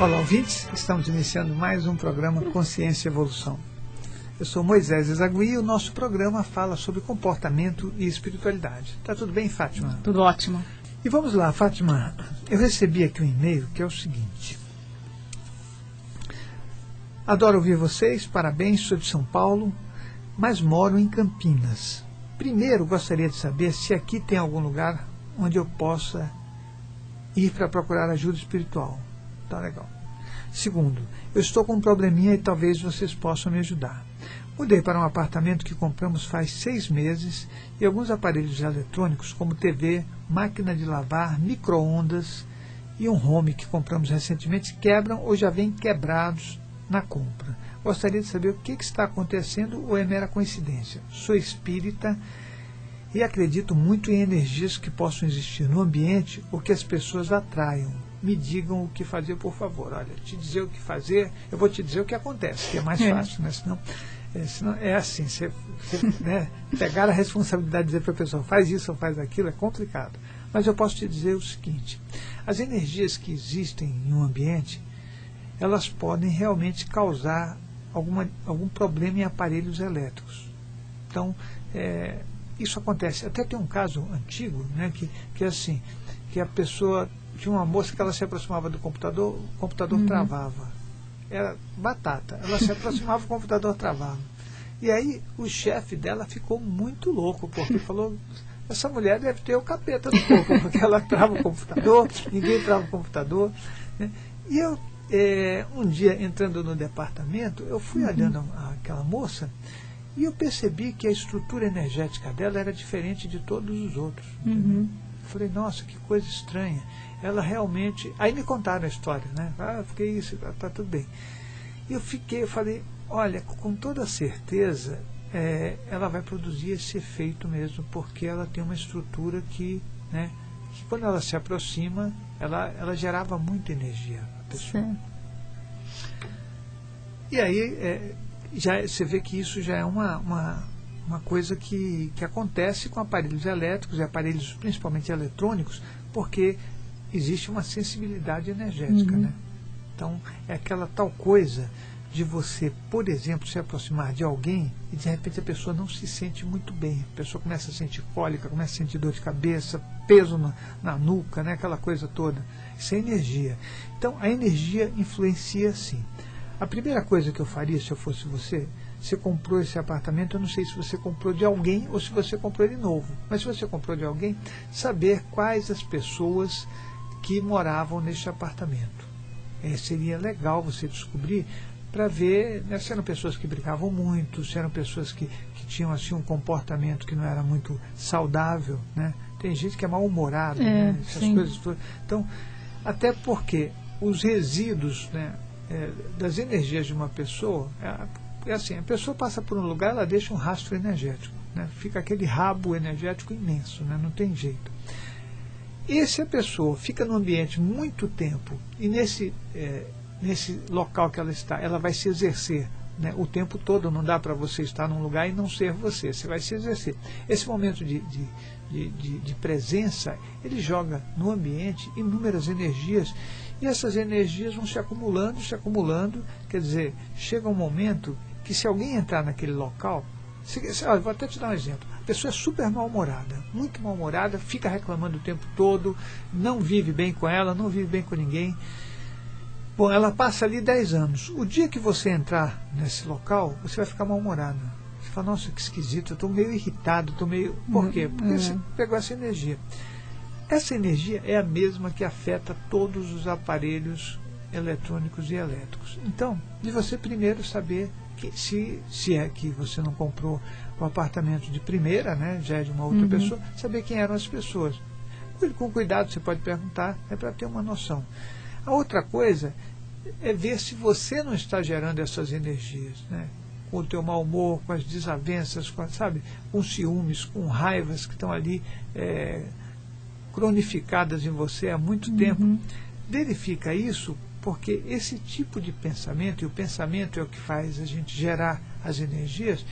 Olá, ouvintes. Estamos iniciando mais um programa Consciência e Evolução. Eu sou Moisés Ezagui e o nosso programa fala sobre comportamento e espiritualidade. Tá tudo bem, Fátima? Tudo ótimo. E vamos lá, Fátima. Eu recebi aqui um e-mail que é o seguinte. Adoro ouvir vocês, parabéns, sou de São Paulo, mas moro em Campinas. Primeiro, gostaria de saber se aqui tem algum lugar onde eu possa ir para procurar ajuda espiritual. Tá legal. Segundo, eu estou com um probleminha e talvez vocês possam me ajudar. Mudei para um apartamento que compramos faz seis meses e alguns aparelhos eletrônicos, como TV, máquina de lavar, micro-ondas e um home que compramos recentemente, quebram ou já vêm quebrados na compra. Gostaria de saber o que, que está acontecendo ou é mera coincidência. Sou espírita e acredito muito em energias que possam existir no ambiente ou que as pessoas atraiam me digam o que fazer, por favor. Olha, te dizer o que fazer, eu vou te dizer o que acontece, que é mais é. fácil, né? Senão, é, senão é assim, você, você né, pegar a responsabilidade de dizer para a pessoa, faz isso ou faz aquilo, é complicado. Mas eu posso te dizer o seguinte, as energias que existem em um ambiente, elas podem realmente causar alguma, algum problema em aparelhos elétricos. Então, é, isso acontece. Até tem um caso antigo, né, que, que é assim, que a pessoa tinha uma moça que ela se aproximava do computador, o computador uhum. travava. Era batata. Ela se aproximava, o computador travava. E aí o chefe dela ficou muito louco, porque falou, essa mulher deve ter o capeta no corpo, porque ela trava o computador, ninguém trava o computador. Né? E eu, é, um dia, entrando no departamento, eu fui uhum. olhando aquela moça e eu percebi que a estrutura energética dela era diferente de todos os outros. Uhum. Falei, nossa, que coisa estranha ela realmente. Aí me contaram a história, né? Ah, fiquei isso, tá, tá tudo bem. E eu fiquei, eu falei, olha, com toda certeza é, ela vai produzir esse efeito mesmo, porque ela tem uma estrutura que, né, que quando ela se aproxima, ela, ela gerava muita energia pessoa. Sim. E aí é, já, você vê que isso já é uma, uma, uma coisa que, que acontece com aparelhos elétricos e aparelhos principalmente eletrônicos, porque existe uma sensibilidade energética, uhum. né? Então, é aquela tal coisa de você, por exemplo, se aproximar de alguém e de repente a pessoa não se sente muito bem. A pessoa começa a sentir cólica, começa a sentir dor de cabeça, peso na, na nuca, né? aquela coisa toda. Isso é energia. Então, a energia influencia sim. A primeira coisa que eu faria se eu fosse você, você comprou esse apartamento, eu não sei se você comprou de alguém ou se você comprou ele novo, mas se você comprou de alguém, saber quais as pessoas que moravam neste apartamento. É, seria legal você descobrir para ver né, se eram pessoas que brigavam muito, se eram pessoas que, que tinham assim um comportamento que não era muito saudável, né? Tem gente que é mal-humorada, é, né? essas sim. coisas todas. Então, até porque os resíduos né, é, das energias de uma pessoa, é, assim, a pessoa passa por um lugar, ela deixa um rastro energético, né? Fica aquele rabo energético imenso, né? Não tem jeito. E se a pessoa fica no ambiente muito tempo e nesse, é, nesse local que ela está, ela vai se exercer né, o tempo todo, não dá para você estar num lugar e não ser você, você vai se exercer. Esse momento de, de, de, de presença, ele joga no ambiente inúmeras energias e essas energias vão se acumulando, se acumulando, quer dizer, chega um momento que se alguém entrar naquele local, se, se, olha, vou até te dar um exemplo pessoa é super mal-humorada, muito mal-humorada, fica reclamando o tempo todo, não vive bem com ela, não vive bem com ninguém. Bom, ela passa ali 10 anos. O dia que você entrar nesse local, você vai ficar mal-humorada. Você fala, nossa, que esquisito, eu estou meio irritado, estou meio. Por quê? Porque uhum. você pegou essa energia. Essa energia é a mesma que afeta todos os aparelhos eletrônicos e elétricos. Então, de você primeiro saber que, se, se é que você não comprou um apartamento de primeira, né, já é de uma outra uhum. pessoa, saber quem eram as pessoas. Com cuidado você pode perguntar, é para ter uma noção. A outra coisa é ver se você não está gerando essas energias, né? com o teu mau humor, com as desavenças, com, sabe, com ciúmes, com raivas que estão ali é, cronificadas em você há muito uhum. tempo. Verifica isso porque esse tipo de pensamento, e o pensamento é o que faz a gente gerar as energias,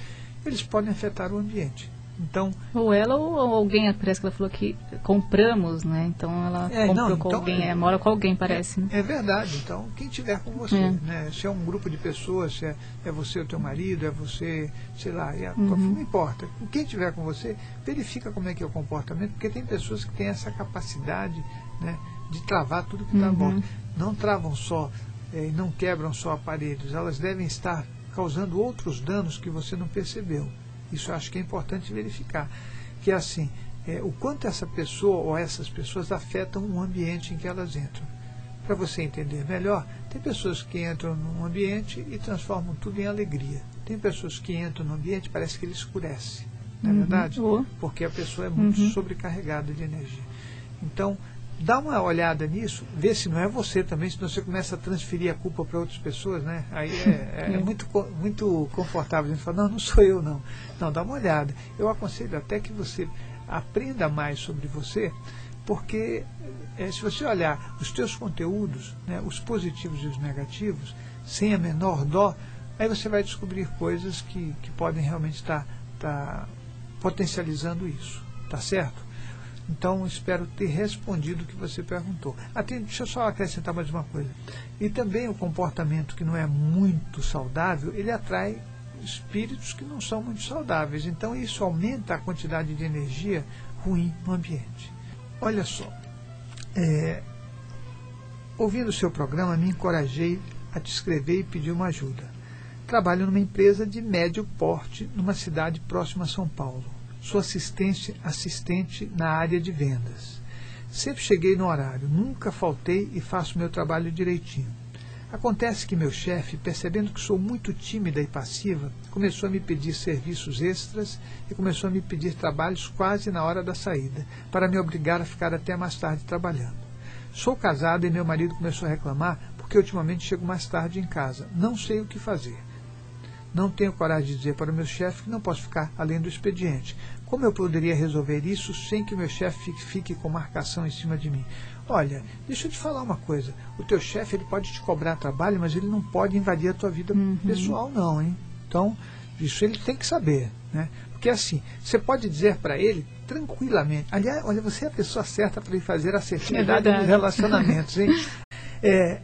eles podem afetar o ambiente. Então, ou ela ou alguém, parece que ela falou que compramos, né? Então ela é, comprou não, com então, alguém, é, mora com alguém, parece. Né? É, verdade. Então, quem tiver com você, é. né? Se é um grupo de pessoas, se é, é você o teu marido, é você, sei lá, é, uhum. não importa. Quem tiver com você, verifica como é que é o comportamento, porque tem pessoas que têm essa capacidade, né? De travar tudo que está uhum. Não travam só é, não quebram só aparelhos, elas devem estar causando outros danos que você não percebeu. Isso acho que é importante verificar. Que é assim, é, o quanto essa pessoa ou essas pessoas afetam o ambiente em que elas entram. Para você entender melhor, tem pessoas que entram num ambiente e transformam tudo em alegria. Tem pessoas que entram no ambiente parece que ele escurece. Não é uhum. verdade? Porque a pessoa é muito uhum. sobrecarregada de energia. Então, dá uma olhada nisso, vê se não é você também, senão você começa a transferir a culpa para outras pessoas, né? Aí é, é, é muito, muito confortável a gente falar, não, não sou eu não. Não, dá uma olhada. Eu aconselho até que você aprenda mais sobre você, porque é, se você olhar os teus conteúdos, né, os positivos e os negativos, sem a menor dó, aí você vai descobrir coisas que, que podem realmente estar tá, tá potencializando isso. Tá certo? Então, espero ter respondido o que você perguntou. Tem, deixa eu só acrescentar mais uma coisa. E também o comportamento que não é muito saudável, ele atrai espíritos que não são muito saudáveis. Então, isso aumenta a quantidade de energia ruim no ambiente. Olha só, é, ouvindo o seu programa, me encorajei a te escrever e pedir uma ajuda. Trabalho numa empresa de médio porte numa cidade próxima a São Paulo sou assistente, assistente na área de vendas. Sempre cheguei no horário, nunca faltei e faço meu trabalho direitinho. Acontece que meu chefe, percebendo que sou muito tímida e passiva, começou a me pedir serviços extras e começou a me pedir trabalhos quase na hora da saída, para me obrigar a ficar até mais tarde trabalhando. Sou casada e meu marido começou a reclamar porque ultimamente chego mais tarde em casa. Não sei o que fazer. Não tenho coragem de dizer para o meu chefe que não posso ficar além do expediente, como eu poderia resolver isso sem que meu chefe fique com marcação em cima de mim? Olha, deixa eu te falar uma coisa. O teu chefe ele pode te cobrar trabalho, mas ele não pode invadir a tua vida uhum. pessoal, não, hein? Então, isso ele tem que saber, né? Porque assim, você pode dizer para ele tranquilamente. Aliás, olha, você é a pessoa certa para ele fazer a assertividade é nos relacionamentos, hein? É,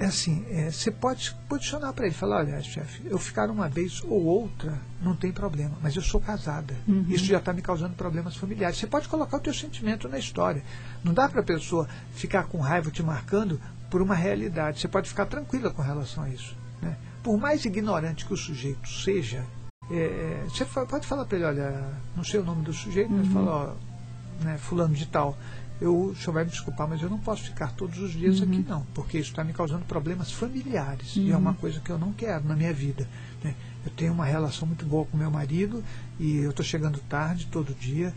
é assim, é, você pode posicionar para ele, falar, olha, chefe, eu ficar uma vez ou outra não tem problema, mas eu sou casada, uhum. isso já está me causando problemas familiares. Você pode colocar o teu sentimento na história. Não dá para a pessoa ficar com raiva te marcando por uma realidade. Você pode ficar tranquila com relação a isso. Né? Por mais ignorante que o sujeito seja, é, é você pode falar para ele, olha, não sei o nome do sujeito, uhum. mas fala, ó, né, fulano de tal eu, o senhor vai me desculpar, mas eu não posso ficar todos os dias uhum. aqui, não, porque isso está me causando problemas familiares. Uhum. E é uma uhum. coisa que eu não quero na minha vida. Né? Eu tenho uma relação muito boa com meu marido e eu estou chegando tarde todo dia.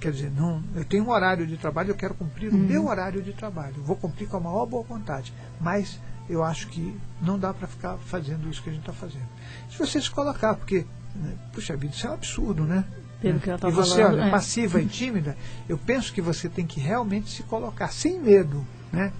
Quer dizer, não, eu tenho um horário de trabalho, eu quero cumprir uhum. o meu horário de trabalho. vou cumprir com a maior boa vontade. Mas eu acho que não dá para ficar fazendo isso que a gente está fazendo. Se você se colocar, porque, né, puxa vida, isso é um absurdo, né? Pelo que ela tá e você, olha, é. passiva e tímida, eu penso que você tem que realmente se colocar sem medo, né?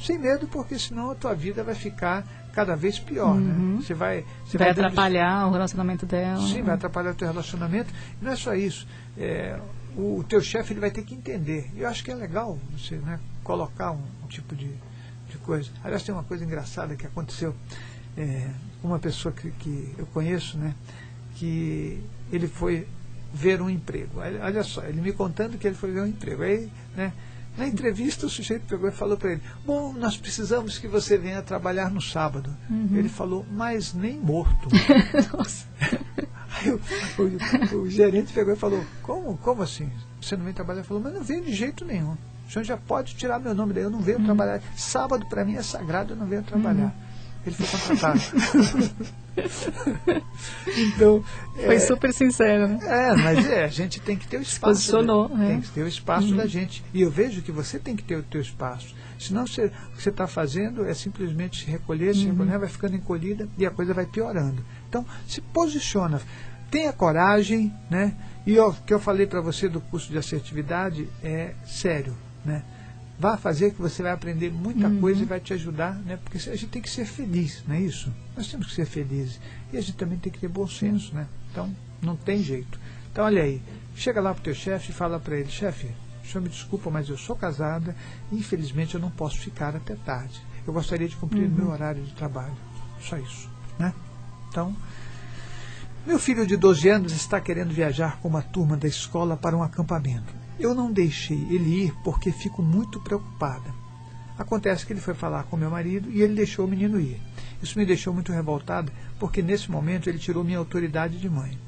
Sem medo, porque senão a tua vida vai ficar cada vez pior, né? uhum. né? Você vai, você vai, vai atrapalhar dando... o relacionamento dela. Sim, vai atrapalhar o teu relacionamento. E não é só isso. É, o, o teu chefe ele vai ter que entender. Eu acho que é legal você né, colocar um, um tipo de, de coisa. Aliás, tem uma coisa engraçada que aconteceu é, com uma pessoa que, que eu conheço, né? Que ele foi ver um emprego. Olha só, ele me contando que ele foi ver um emprego. Aí, né, na entrevista, o sujeito pegou e falou para ele: Bom, nós precisamos que você venha trabalhar no sábado. Uhum. Ele falou: Mas nem morto. Aí o, o, o, gerente pegou e falou: Como, como assim? Você não vem trabalhar? Ele falou: Mas não venho de jeito nenhum. O senhor já pode tirar meu nome daí, eu não venho uhum. trabalhar. Sábado para mim é sagrado, eu não venho trabalhar. Uhum. Ele foi contratado. então. Foi é, super sincero, né? É, mas é, a gente tem que ter o espaço. Posicionou, da, é. Tem que ter o espaço uhum. da gente. E eu vejo que você tem que ter o teu espaço. Senão você, o que você está fazendo é simplesmente se recolher, se uhum. recolher, vai ficando encolhida e a coisa vai piorando. Então, se posiciona. Tenha coragem, né? E o que eu falei para você do curso de assertividade é sério, né? Vá fazer que você vai aprender muita uhum. coisa e vai te ajudar, né? Porque a gente tem que ser feliz, não é isso? Nós temos que ser felizes. E a gente também tem que ter bom senso, né? Então, não tem jeito. Então, olha aí, chega lá para o teu chefe e fala para ele, chefe, o senhor me desculpa, mas eu sou casada e infelizmente eu não posso ficar até tarde. Eu gostaria de cumprir uhum. meu horário de trabalho. Só isso. Né? Então, meu filho de 12 anos está querendo viajar com uma turma da escola para um acampamento. Eu não deixei ele ir porque fico muito preocupada. Acontece que ele foi falar com meu marido e ele deixou o menino ir. Isso me deixou muito revoltada porque nesse momento ele tirou minha autoridade de mãe.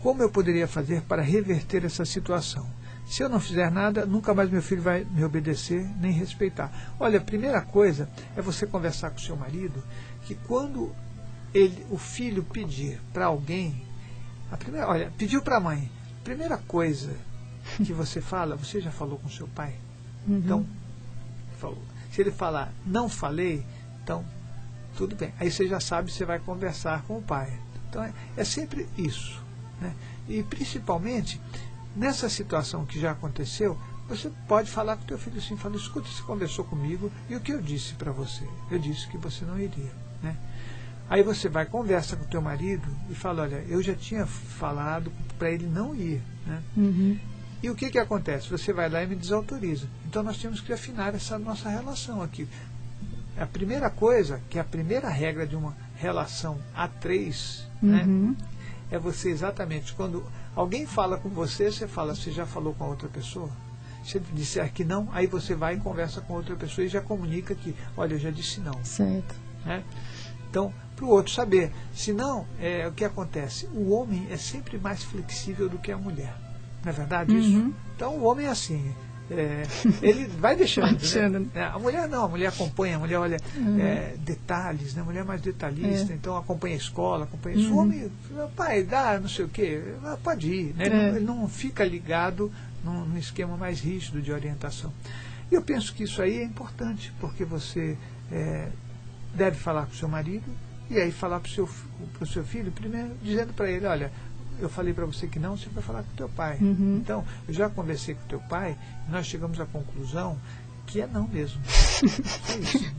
Como eu poderia fazer para reverter essa situação? Se eu não fizer nada, nunca mais meu filho vai me obedecer nem respeitar. Olha, a primeira coisa é você conversar com seu marido que quando ele, o filho pedir para alguém, a primeira, olha, pediu para a mãe, primeira coisa que você fala, você já falou com seu pai? Uhum. Então, falou. Se ele falar, não falei, então, tudo bem. Aí você já sabe, você vai conversar com o pai. Então, é, é sempre isso. Né? E, principalmente, nessa situação que já aconteceu, você pode falar com o teu filho assim, fala, escuta, você conversou comigo e o que eu disse para você? Eu disse que você não iria. Né? Aí você vai, conversa com o teu marido e fala, olha, eu já tinha falado para ele não ir. Né? Uhum. E o que, que acontece? Você vai lá e me desautoriza. Então nós temos que afinar essa nossa relação aqui. A primeira coisa, que é a primeira regra de uma relação a três, né, uhum. né, é você exatamente, quando alguém fala com você, você fala, você já falou com a outra pessoa? Se ele disser que não, aí você vai e conversa com outra pessoa e já comunica que, olha, eu já disse não. Certo. Né? Então, para o outro saber. Senão, é, o que acontece? O homem é sempre mais flexível do que a mulher. Não é verdade isso? Uhum. Então, o homem é assim. É, ele vai deixando. Né? É, a mulher não, a mulher acompanha, a mulher olha uhum. é, detalhes, né? a mulher é mais detalhista, é. então acompanha a escola, acompanha uhum. isso. O homem, pai, dá, não sei o quê, pode ir. Né? Ele, não, é. ele, não, fica ligado num, num, esquema mais rígido de orientação. E eu penso que isso aí é importante, porque você é, deve falar com o seu marido e aí falar para o seu, seu filho, primeiro dizendo para ele, olha, eu falei para você que não, você vai falar com o teu pai. Uhum. Então, eu já conversei com o teu pai e nós chegamos à conclusão que é não mesmo. é isso.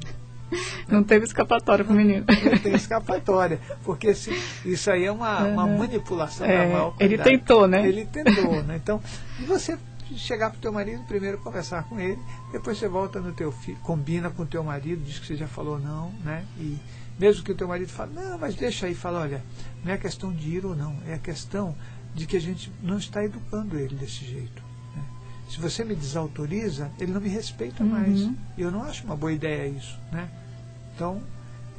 Não teve escapatória para o menino. Não tem escapatória, porque se, isso aí é uma, uma manipulação é, da maior Ele tentou, né? Ele tentou, né? Então, e você chegar para o teu marido, primeiro conversar com ele, depois você volta no teu filho, combina com o teu marido, diz que você já falou não, né? E mesmo que o teu marido fale, não, mas deixa aí, fala, olha, não é questão de ir ou não, é a questão de que a gente não está educando ele desse jeito. Né? Se você me desautoriza, ele não me respeita uhum. mais. E eu não acho uma boa ideia isso. Né? Então,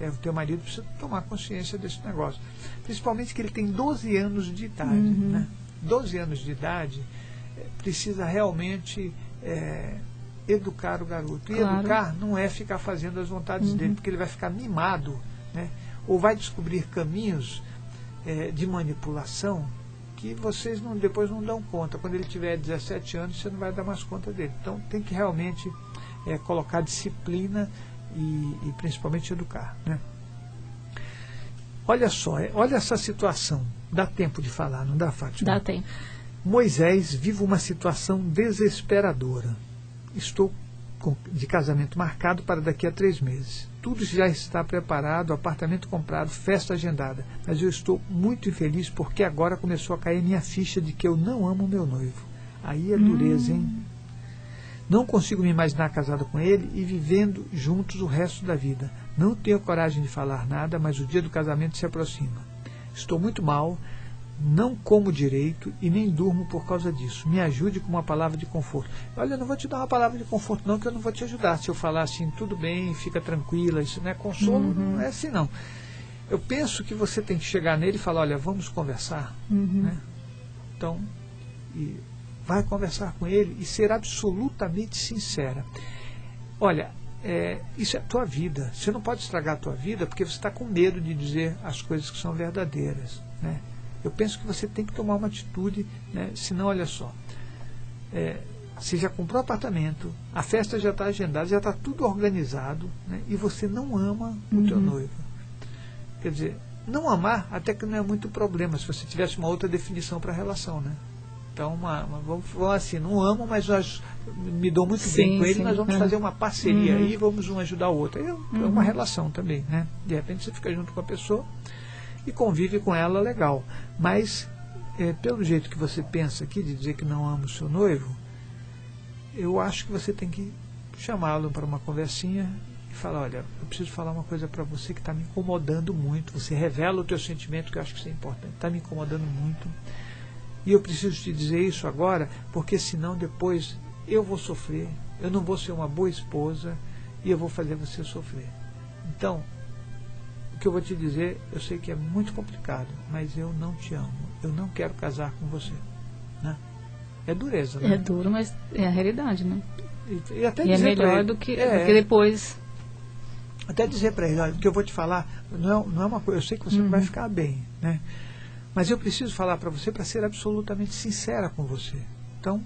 é, o teu marido precisa tomar consciência desse negócio. Principalmente que ele tem 12 anos de idade. Uhum. Né? 12 anos de idade é, precisa realmente é, educar o garoto. E claro. educar não é ficar fazendo as vontades uhum. dele, porque ele vai ficar mimado né? ou vai descobrir caminhos é, de manipulação que vocês não, depois não dão conta. Quando ele tiver 17 anos, você não vai dar mais conta dele. Então tem que realmente é, colocar disciplina e, e, principalmente educar. Né? Olha só, é, olha essa situação. Dá tempo de falar, não dá, Fátima? Dá tempo. Moisés vive uma situação desesperadora. Estou de casamento marcado para daqui a três meses. Tudo já está preparado, apartamento comprado, festa agendada. Mas eu estou muito infeliz porque agora começou a cair minha ficha de que eu não amo meu noivo. Aí é dureza, hein? Hum. Não consigo me imaginar casado com ele e vivendo juntos o resto da vida. Não tenho coragem de falar nada, mas o dia do casamento se aproxima. Estou muito mal, não como direito e nem durmo por causa disso. Me ajude com uma palavra de conforto. Olha, eu não vou te dar uma palavra de conforto, não, que eu não vou te ajudar. Se eu falar assim, tudo bem, fica tranquila, isso não é consolo, uhum. não é assim, não. Eu penso que você tem que chegar nele e falar, olha, vamos conversar. Uhum. Né? Então, e vai conversar com ele e ser absolutamente sincera. Olha, é, isso é a tua vida. Você não pode estragar a tua vida porque você está com medo de dizer as coisas que são verdadeiras. Né? Eu penso que você tem que tomar uma atitude, né? senão, olha só, é, você já comprou apartamento, a festa já está agendada, já está tudo organizado, né? e você não ama o uhum. teu noivo. Quer dizer, não amar até que não é muito problema, se você tivesse uma outra definição para a relação, né? Então, uma, uma, vamos falar assim, não amo, mas nós me dou muito sim, bem com ele, sim, nós vamos é. fazer uma parceria uhum. aí, vamos um ajudar o outro. É, uhum. é uma relação também, né? De repente você fica junto com a pessoa e convive com ela legal. Mas é, pelo jeito que você pensa aqui, de dizer que não ama o seu noivo, eu acho que você tem que chamá-lo para uma conversinha e falar, olha, eu preciso falar uma coisa para você que está me incomodando muito. Você revela o teu sentimento, que eu acho que isso é importante. Está me incomodando muito. E eu preciso te dizer isso agora, porque senão depois eu vou sofrer, eu não vou ser uma boa esposa e eu vou fazer você sofrer. Então, que eu vou te dizer, eu sei que é muito complicado, mas eu não te amo. Eu não quero casar com você. Né? É dureza, né? É duro, mas é a realidade, né? E, e até e é melhor ele, do que, é, do que depois. Até dizer para ele, olha, o que eu vou te falar não é, não é uma coisa, eu sei que você uhum. vai ficar bem, né? Mas eu preciso falar para você para ser absolutamente sincera com você. Então,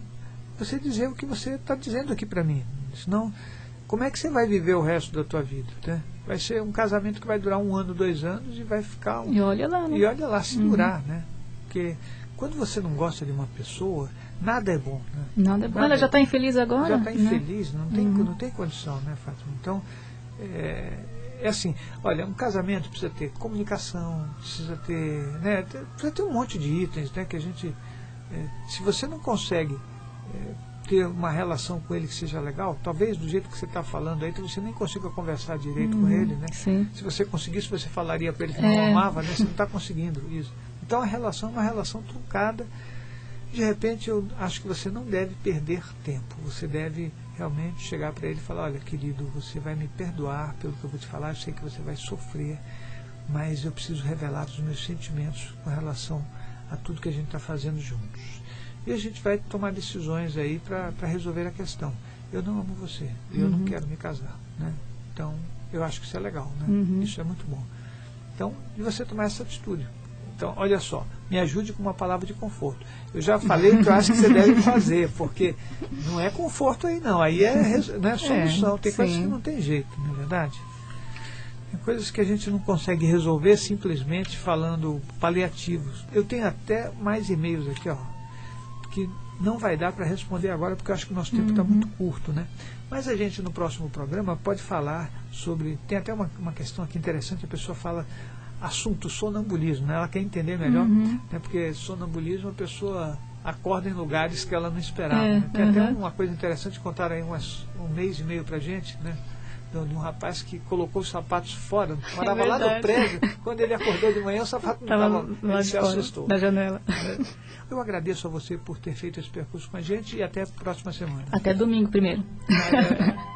você dizer o que você está dizendo aqui para mim. Senão, como é que você vai viver o resto da tua vida? Né? Vai ser um casamento que vai durar um ano, dois anos e vai ficar. Um, e olha lá, né? E olha lá, se uhum. durar, né? Porque quando você não gosta de uma pessoa, nada é bom. Né? Nada é bom. Nada Ela já está infeliz agora? Já está né? infeliz, não, tem, uhum. não tem condição, né, Fátima? Então, é, é assim, olha, um casamento precisa ter comunicação, precisa ter, né, precisa ter um monte de itens, né, que a gente, é, se você não consegue é, ter uma relação com ele que seja legal, talvez do jeito que você está falando aí, você nem consiga conversar direito uhum, com ele, né? Sim. Se você conseguisse, você falaria para ele que é. não amava, né? Você não está conseguindo isso. Então a relação é uma relação truncada. De repente, eu acho que você não deve perder tempo. Você deve realmente chegar para ele e falar: Olha, querido, você vai me perdoar pelo que eu vou te falar. Eu sei que você vai sofrer, mas eu preciso revelar os meus sentimentos com relação a tudo que a gente está fazendo juntos. E a gente vai tomar decisões aí para resolver a questão. Eu não amo você, eu uhum. não quero me casar. Né? Então, eu acho que isso é legal, né? Uhum. isso é muito bom. Então, e você tomar essa atitude. Então, olha só, me ajude com uma palavra de conforto. Eu já falei o que eu acho que você deve fazer, porque não é conforto aí não, aí é, não é solução. É, tem sim. coisas que não tem jeito, não é verdade? Tem coisas que a gente não consegue resolver simplesmente falando paliativos. Eu tenho até mais e-mails aqui, ó, que não vai dar para responder agora, porque eu acho que o nosso tempo está uhum. muito curto, né? Mas a gente no próximo programa pode falar sobre. Tem até uma, uma questão aqui interessante, a pessoa fala assunto sonambulismo, né? ela quer entender melhor, uhum. né? porque sonambulismo a pessoa acorda em lugares que ela não esperava. É, né? Tem uhum. até uma coisa interessante, contaram aí umas, um mês e meio para gente, né? De um rapaz que colocou os sapatos fora, é morava é lá no prédio, quando ele acordou de manhã o sapato não estava, ele se assustou. Na janela. É. Eu agradeço a você por ter feito esse percurso com a gente e até a próxima semana. Até domingo primeiro.